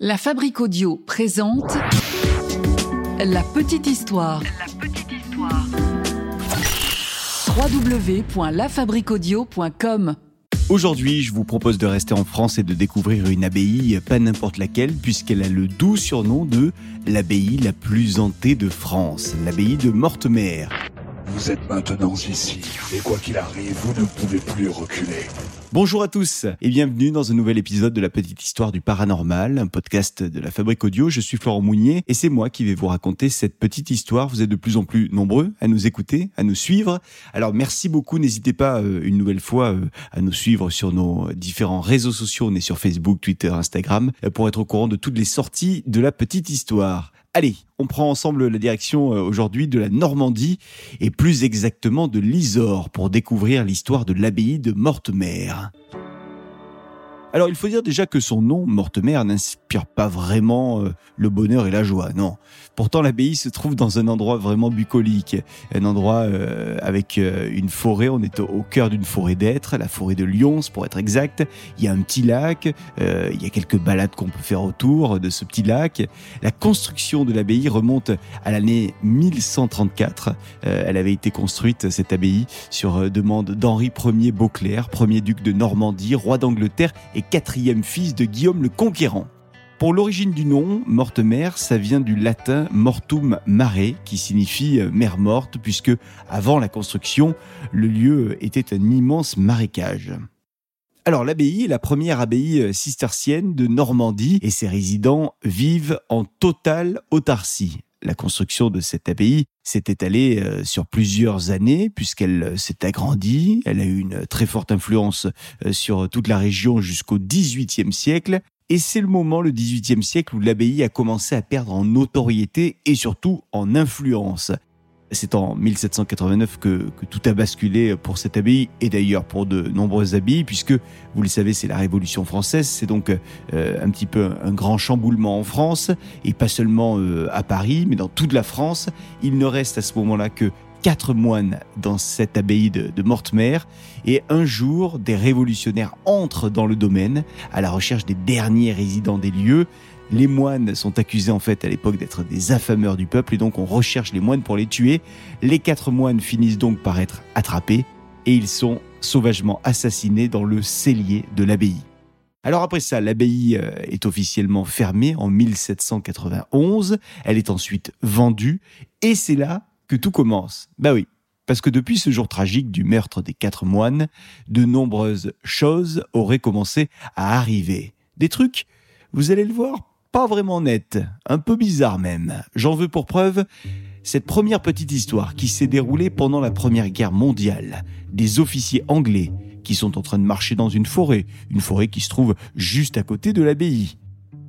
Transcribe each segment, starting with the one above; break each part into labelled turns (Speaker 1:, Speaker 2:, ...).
Speaker 1: La Fabrique Audio présente La Petite Histoire.
Speaker 2: La petite histoire.
Speaker 1: www.lafabriqueaudio.com
Speaker 3: Aujourd'hui, je vous propose de rester en France et de découvrir une abbaye, pas n'importe laquelle, puisqu'elle a le doux surnom de l'abbaye la plus hantée de France, l'abbaye de Mortemer.
Speaker 4: Vous êtes maintenant ici, et quoi qu'il arrive, vous ne pouvez plus reculer.
Speaker 3: Bonjour à tous et bienvenue dans un nouvel épisode de la petite histoire du paranormal, un podcast de la Fabrique Audio. Je suis Florent Mounier et c'est moi qui vais vous raconter cette petite histoire. Vous êtes de plus en plus nombreux à nous écouter, à nous suivre. Alors merci beaucoup. N'hésitez pas euh, une nouvelle fois euh, à nous suivre sur nos différents réseaux sociaux. On est sur Facebook, Twitter, Instagram euh, pour être au courant de toutes les sorties de la petite histoire. Allez, on prend ensemble la direction euh, aujourd'hui de la Normandie et plus exactement de l'Isore pour découvrir l'histoire de l'abbaye de Mortemer. Alors il faut dire déjà que son nom, Mortemer, n'inspire pas vraiment euh, le bonheur et la joie, non. Pourtant l'abbaye se trouve dans un endroit vraiment bucolique, un endroit euh, avec euh, une forêt, on est au, cœur d'une forêt d'êtres, la forêt de Lyons pour être exact. Il y a un petit lac, il y a quelques balades qu'on peut faire autour de ce petit lac. La construction de l'abbaye remonte à l'année 1134. Euh, elle avait été construite, cette abbaye, sur demande d'Henri Ier Beauclerc, premier duc de Normandie, roi d'Angleterre et quatrième fils de Guillaume le Conquérant. Pour l'origine du nom, Mortemer, ça vient du latin mortum mare, qui signifie euh, mer morte, puisque avant la construction, le lieu était un immense marécage. Alors l'abbaye est la première abbaye euh, cistercienne de Normandie et ses résidents vivent en totale autarcie. La construction de cette abbaye s'est étalée euh, sur plusieurs années puisqu'elle s'est agrandie. Elle a eu une très forte influence sur toute la région jusqu'au XVIIIe siècle. Et c'est le moment, le XVIIIe siècle, où l'abbaye a commencé à perdre en notoriété et surtout en influence. C'est en 1789 que, tout a basculé pour cette abbaye et d'ailleurs pour de nombreuses abbayes, puisque vous le savez, c'est la Révolution française. C'est donc euh, un petit peu un grand chamboulement en France et pas seulement euh, à Paris, mais dans toute la France. Il ne reste à ce moment-là que quatre moines dans cette abbaye de, Mortemer. Et un jour, des révolutionnaires entrent dans le domaine à la recherche des derniers résidents des lieux. Les moines sont accusés en fait à l'époque d'être des affameurs du peuple et donc on recherche les moines pour les tuer. Les quatre moines finissent donc par être attrapés et ils sont sauvagement assassinés dans le cellier de l'abbaye. Alors après ça, l'abbaye euh, est officiellement fermée en 1791, elle est ensuite vendue et c'est là que tout commence. Bah oui, parce que depuis ce jour tragique du meurtre des quatre moines, de nombreuses choses auraient commencé à arriver. Des trucs, vous allez le voir, pas vraiment net, un peu bizarre même. J'en veux pour preuve cette première petite histoire qui s'est déroulée pendant la Première Guerre mondiale. Des officiers anglais qui sont en train de marcher dans une forêt, une forêt qui se trouve juste à côté de l'abbaye.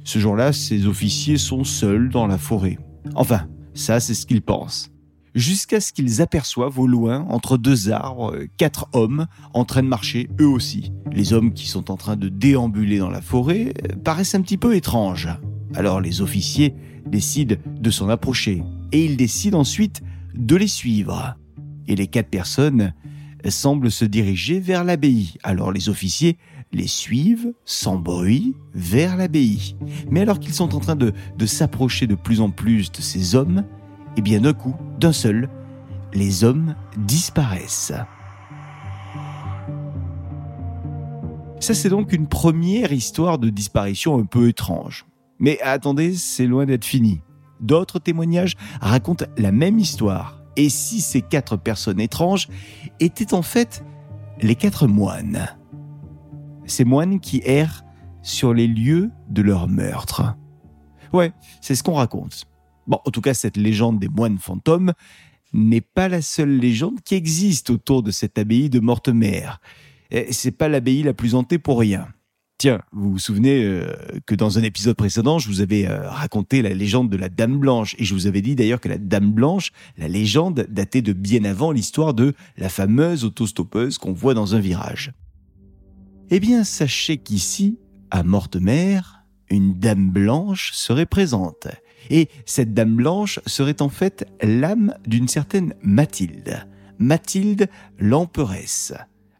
Speaker 3: Ce jour-là, ces officiers sont seuls dans la forêt. Enfin, ça c'est ce qu'ils pensent. Jusqu'à ce qu'ils aperçoivent au loin, entre deux arbres, quatre hommes en train de marcher eux aussi. Les hommes qui sont en train de déambuler dans la forêt paraissent un petit peu étranges. Alors les officiers décident de s'en approcher et ils décident ensuite de les suivre. Et les quatre personnes semblent se diriger vers l'abbaye. Alors les officiers les suivent sans bruit vers l'abbaye. Mais alors qu'ils sont en train de, de s'approcher de plus en plus de ces hommes, et bien d'un coup, d'un seul, les hommes disparaissent. Ça c'est donc une première histoire de disparition un peu étrange. Mais attendez, c'est loin d'être fini. D'autres témoignages racontent la même histoire. Et si ces quatre personnes étranges étaient en fait les quatre moines? Ces moines qui errent sur les lieux de leur meurtre. Ouais, c'est ce qu'on raconte. Bon, en tout cas, cette légende des moines fantômes n'est pas la seule légende qui existe autour de cette abbaye de Mortemer. C'est pas l'abbaye la plus hantée pour rien. Tiens, vous vous souvenez euh, que dans un épisode précédent, je vous avais euh, raconté la légende de la Dame Blanche, et je vous avais dit d'ailleurs que la Dame Blanche, la légende, datait de bien avant l'histoire de la fameuse autostoppeuse qu'on voit dans un virage. Eh bien, sachez qu'ici, à Mortemer, une Dame Blanche serait présente. Et cette Dame Blanche serait en fait l'âme d'une certaine Mathilde. Mathilde l'emperesse.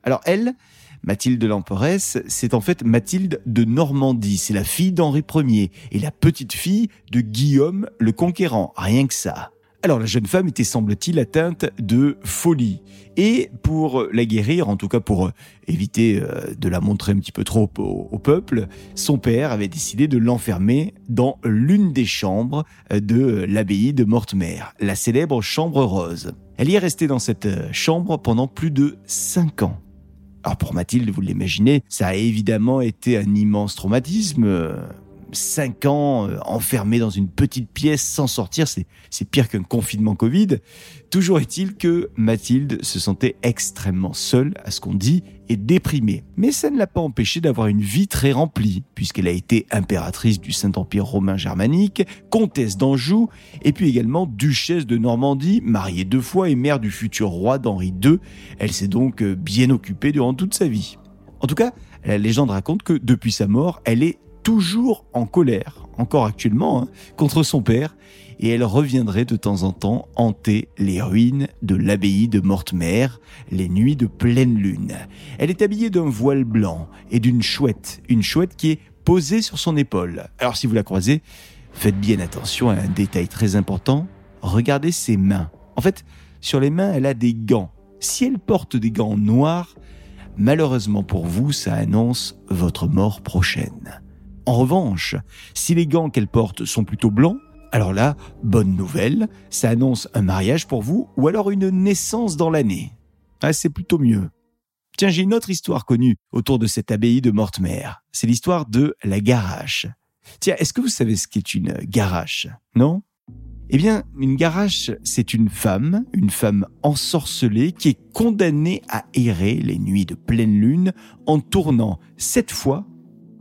Speaker 3: Alors elle, Mathilde l'Emperesse, c'est en fait Mathilde de Normandie. C'est la fille d'Henri Ier et la petite fille de Guillaume le Conquérant. Rien que ça. Alors la jeune femme était, semble-t-il, atteinte de folie. Et pour la guérir, en tout cas pour éviter euh, de la montrer un petit peu trop au, peuple, son père avait décidé de l'enfermer dans l'une des chambres de l'abbaye de Mortemer, la célèbre chambre rose. Elle y est restée dans cette chambre pendant plus de cinq ans. Alors pour Mathilde, vous l'imaginez, ça a évidemment été un immense traumatisme cinq ans euh, enfermé dans une petite pièce sans sortir, c'est, pire qu'un confinement Covid. Toujours est-il que Mathilde se sentait extrêmement seule, à ce qu'on dit, et déprimée. Mais ça ne l'a pas empêché d'avoir une vie très remplie, puisqu'elle a été impératrice du Saint-Empire romain germanique, comtesse d'Anjou, et puis également duchesse de Normandie, mariée deux fois et mère du futur roi d'Henri II. Elle s'est donc euh, bien occupée durant toute sa vie. En tout cas, la légende raconte que depuis sa mort, elle est toujours en colère, encore actuellement, hein, contre son père, et elle reviendrait de temps en temps hanter les ruines de l'abbaye de Mortemer, les nuits de pleine lune. Elle est habillée d'un voile blanc et d'une chouette, une chouette qui est posée sur son épaule. Alors si vous la croisez, faites bien attention à un détail très important, regardez ses mains. En fait, sur les mains, elle a des gants. Si elle porte des gants noirs, malheureusement pour vous, ça annonce votre mort prochaine. En revanche, si les gants qu'elle porte sont plutôt blancs, alors là, bonne nouvelle, ça annonce un mariage pour vous ou alors une naissance dans l'année. Ah, c'est plutôt mieux. Tiens, j'ai une autre histoire connue autour de cette abbaye de Mortemer. C'est l'histoire de la garache. Tiens, est-ce que vous savez ce qu'est une garache? Non? Eh bien, une garache, c'est une femme, une femme ensorcelée qui est condamnée à errer les nuits de pleine lune en tournant sept fois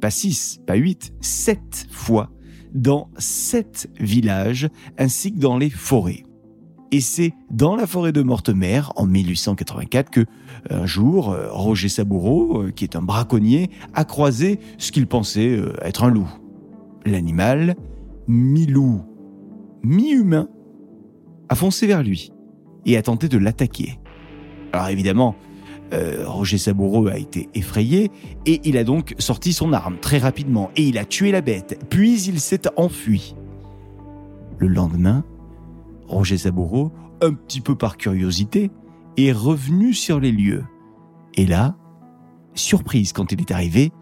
Speaker 3: pas six, pas huit, sept fois dans sept villages ainsi que dans les forêts. Et c'est dans la forêt de Mortemer, en 1884, que un jour, euh, Roger Saboureau, euh, qui est un braconnier, a croisé ce qu'il pensait euh, être un loup. L'animal, mi-loup, mi-humain, a foncé vers lui et a tenté de l'attaquer. Alors évidemment, euh, Roger Saboureau a été effrayé et il a donc sorti son arme très rapidement et il a tué la bête, puis il s'est enfui. Le lendemain, Roger Saboureau, un petit peu par curiosité, est revenu sur les lieux. Et là, surprise quand il est arrivé,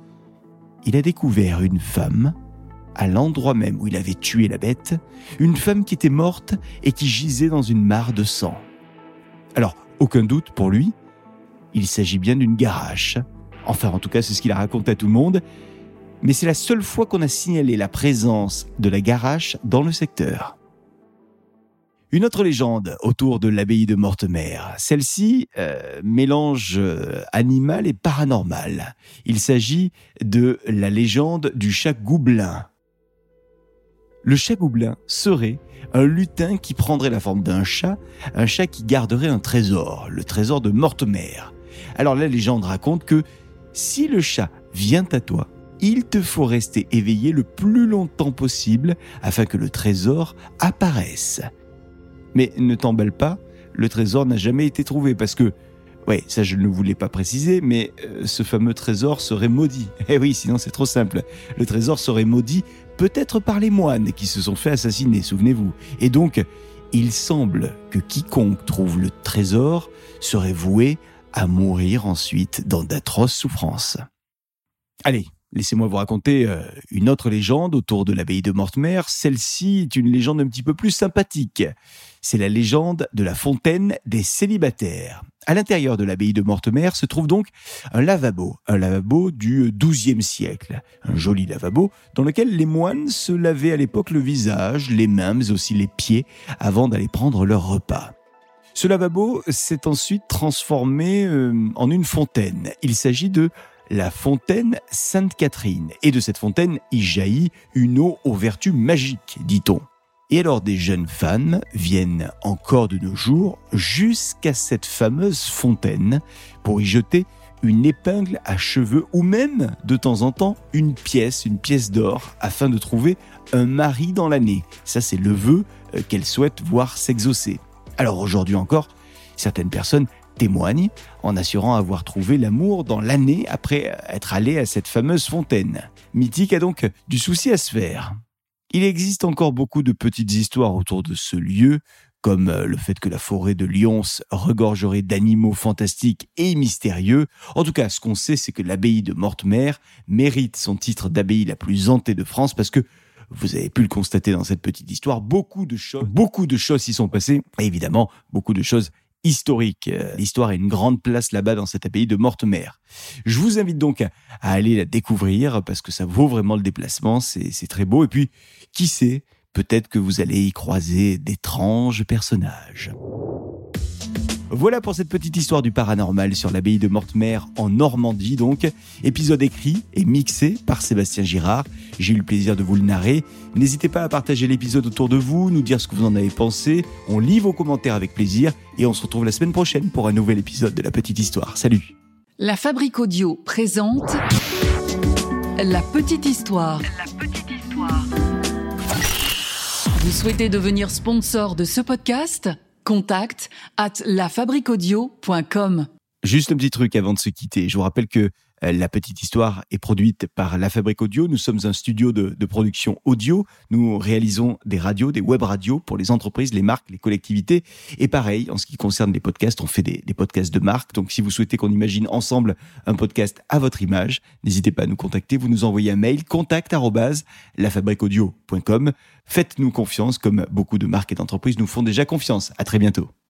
Speaker 3: il a découvert une femme à l'endroit même où il avait tué la bête, une femme qui était morte et qui gisait dans une mare de sang. Alors, aucun doute pour lui, il s'agit bien d'une garache. Enfin, en tout cas, c'est ce qu'il a raconté à tout le monde. Mais c'est la seule fois qu'on a signalé la présence de la garache dans le secteur. Une autre légende autour de l'abbaye de Mortemer. Celle-ci euh, mélange euh, animal et paranormal. Il s'agit de la légende du chat Goublin. Le chat Goublin serait un lutin qui prendrait la forme d'un chat, un chat qui garderait un trésor, le trésor de Mortemer. Alors la légende raconte que si le chat vient à toi, il te faut rester éveillé le plus longtemps possible afin que le trésor apparaisse. Mais ne t'emballe pas, le trésor n'a jamais été trouvé parce que, ouais, ça je ne voulais pas préciser, mais euh, ce fameux trésor serait maudit. Eh oui, sinon c'est trop simple. Le trésor serait maudit peut-être par les moines qui se sont fait assassiner, souvenez-vous. Et donc, il semble que quiconque trouve le trésor serait voué à mourir ensuite dans d'atroces souffrances. Allez, laissez-moi vous raconter euh, une autre légende autour de l'abbaye de Mortemer. Celle-ci est une légende un petit peu plus sympathique. C'est la légende de la fontaine des célibataires. À l'intérieur de l'abbaye de Mortemer se trouve donc un lavabo, un lavabo du XIIe siècle, un joli lavabo dans lequel les moines se lavaient à l'époque le visage, les mains, mais aussi les pieds avant d'aller prendre leur repas. Ce lavabo s'est ensuite transformé euh, en une fontaine. Il s'agit de la fontaine Sainte-Catherine. Et de cette fontaine y jaillit une eau aux vertus magiques, dit-on. Et alors des jeunes femmes viennent encore de nos jours jusqu'à cette fameuse fontaine pour y jeter une épingle à cheveux ou même de temps en temps une pièce, une pièce d'or afin de trouver un mari dans l'année. Ça c'est le vœu euh, qu'elles souhaitent voir s'exaucer. Alors aujourd'hui encore, certaines personnes témoigne en assurant avoir trouvé l'amour dans l'année après être allé à cette fameuse fontaine. Mythique a donc du souci à se faire. Il existe encore beaucoup de petites histoires autour de ce lieu, comme euh, le fait que la forêt de Lyons regorgerait d'animaux fantastiques et mystérieux. En tout cas, ce qu'on sait, c'est que l'abbaye de Mortemer mérite son titre d'abbaye la plus hantée de France parce que vous avez pu le constater dans cette petite histoire, beaucoup de choses, beaucoup de choses s'y sont passées, évidemment, beaucoup de choses historiques. Euh, L'histoire a une grande place là-bas dans cette abbaye de Mortemer. Je vous invite donc à, aller la découvrir parce que ça vaut vraiment le déplacement, c'est très beau. Et puis, qui sait, peut-être que vous allez y croiser d'étranges personnages. Voilà pour cette petite histoire du paranormal sur l'abbaye de Mortemer en Normandie donc. Épisode écrit et mixé par Sébastien Girard. J'ai eu le plaisir de vous le narrer. N'hésitez pas à partager l'épisode autour de vous, nous dire ce que vous en avez pensé. On lit vos commentaires avec plaisir et on se retrouve la semaine prochaine pour un nouvel épisode de la petite histoire. Salut
Speaker 1: La Fabrique Audio présente La petite histoire. Vous souhaitez devenir sponsor de ce podcast? Contact at lafabriquaudio.com.
Speaker 3: Juste un petit truc avant de se quitter. Je vous rappelle que la petite histoire est produite par La Fabrique Audio. Nous sommes un studio de, production audio. Nous réalisons des radios, des web radios pour les entreprises, les marques, les collectivités. Et pareil, en ce qui concerne les podcasts, on fait des, des podcasts de marque. Donc si vous souhaitez qu'on imagine ensemble un podcast à votre image, n'hésitez pas à nous contacter. Vous nous envoyez un mail contact lafabriqueaudio.com. Faites-nous confiance comme beaucoup de marques et d'entreprises nous font déjà confiance. À très bientôt.